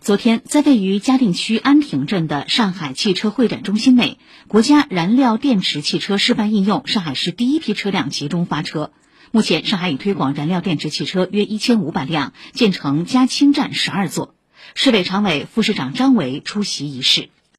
昨天在位于嘉定区安亭镇的上海汽车会展中心内国家燃料电池汽车示范应用上海市第一批车辆集中发车。目前上海已推广燃料电池汽车约一千五百辆建成加氢站十二座。市委常委副市长张伟出席仪式。